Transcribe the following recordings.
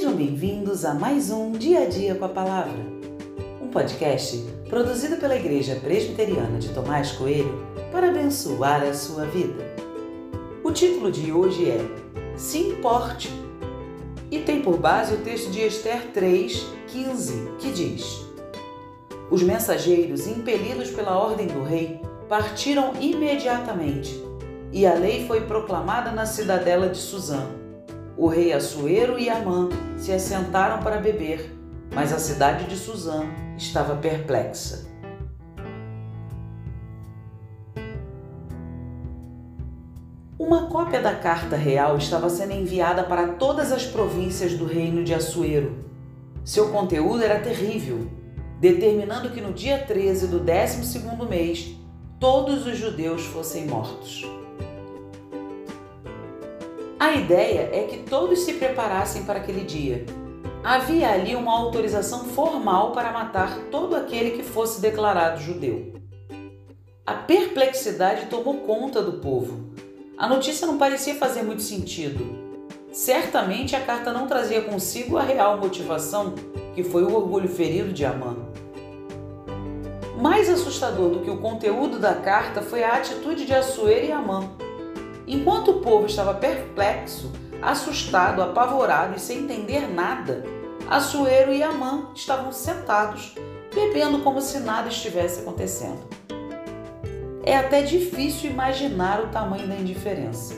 Sejam bem-vindos a mais um Dia a Dia com a Palavra, um podcast produzido pela Igreja Presbiteriana de Tomás Coelho para abençoar a sua vida. O título de hoje é Se Importe e tem por base o texto de Esther 3, 15, que diz: Os mensageiros, impelidos pela ordem do rei, partiram imediatamente e a lei foi proclamada na cidadela de Suzã o rei Assuero e Amã se assentaram para beber, mas a cidade de Suzã estava perplexa. Uma cópia da carta real estava sendo enviada para todas as províncias do reino de Assuero. Seu conteúdo era terrível, determinando que no dia 13 do 12 mês todos os judeus fossem mortos. A ideia é que todos se preparassem para aquele dia. Havia ali uma autorização formal para matar todo aquele que fosse declarado judeu. A perplexidade tomou conta do povo. A notícia não parecia fazer muito sentido. Certamente a carta não trazia consigo a real motivação, que foi o orgulho ferido de Amã. Mais assustador do que o conteúdo da carta foi a atitude de Assuero e Amã Enquanto o povo estava perplexo, assustado, apavorado e sem entender nada, Assuero e Amã estavam sentados, bebendo como se nada estivesse acontecendo. É até difícil imaginar o tamanho da indiferença.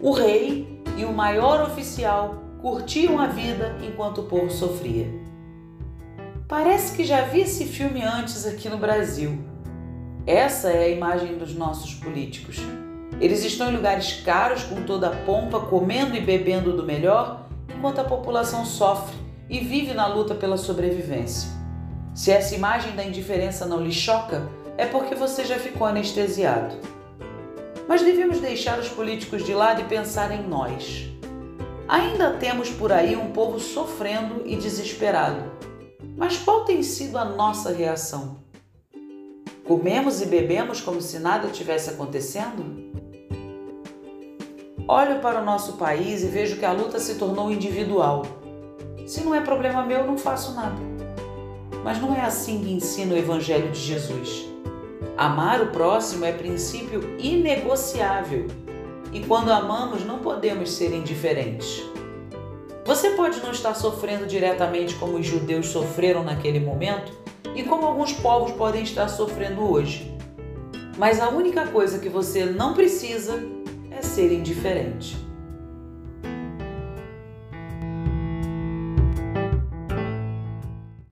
O rei e o maior oficial curtiam a vida enquanto o povo sofria. Parece que já vi esse filme antes aqui no Brasil. Essa é a imagem dos nossos políticos eles estão em lugares caros, com toda a pompa, comendo e bebendo do melhor, enquanto a população sofre e vive na luta pela sobrevivência. Se essa imagem da indiferença não lhe choca, é porque você já ficou anestesiado. Mas devemos deixar os políticos de lado e pensar em nós. Ainda temos por aí um povo sofrendo e desesperado. Mas qual tem sido a nossa reação? Comemos e bebemos como se nada tivesse acontecendo? Olho para o nosso país e vejo que a luta se tornou individual. Se não é problema meu, não faço nada. Mas não é assim que ensina o Evangelho de Jesus. Amar o próximo é princípio inegociável e quando amamos não podemos ser indiferentes. Você pode não estar sofrendo diretamente como os judeus sofreram naquele momento e como alguns povos podem estar sofrendo hoje. Mas a única coisa que você não precisa ser indiferente.